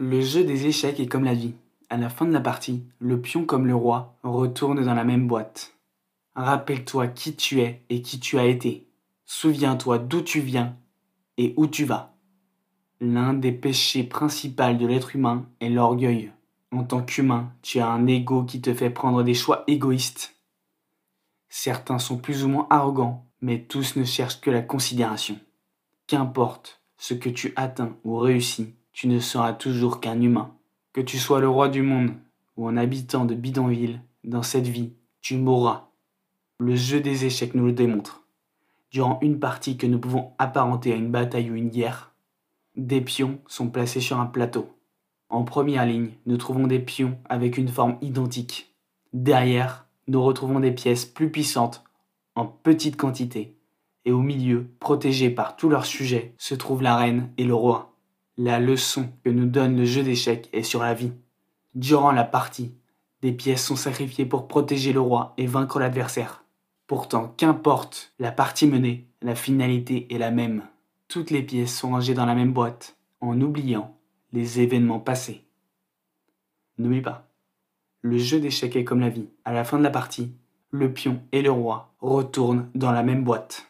Le jeu des échecs est comme la vie. À la fin de la partie, le pion comme le roi retourne dans la même boîte. Rappelle-toi qui tu es et qui tu as été. Souviens-toi d'où tu viens et où tu vas. L'un des péchés principaux de l'être humain est l'orgueil. En tant qu'humain, tu as un ego qui te fait prendre des choix égoïstes. Certains sont plus ou moins arrogants, mais tous ne cherchent que la considération. Qu'importe ce que tu atteins ou réussis, tu ne seras toujours qu'un humain. Que tu sois le roi du monde ou un habitant de bidonville, dans cette vie, tu mourras. Le jeu des échecs nous le démontre. Durant une partie que nous pouvons apparenter à une bataille ou une guerre, des pions sont placés sur un plateau. En première ligne, nous trouvons des pions avec une forme identique. Derrière, nous retrouvons des pièces plus puissantes, en petite quantité. Et au milieu, protégés par tous leurs sujets, se trouvent la reine et le roi. La leçon que nous donne le jeu d'échecs est sur la vie. Durant la partie, des pièces sont sacrifiées pour protéger le roi et vaincre l'adversaire. Pourtant, qu'importe la partie menée, la finalité est la même. Toutes les pièces sont rangées dans la même boîte, en oubliant les événements passés. N'oublie pas, le jeu d'échecs est comme la vie. À la fin de la partie, le pion et le roi retournent dans la même boîte.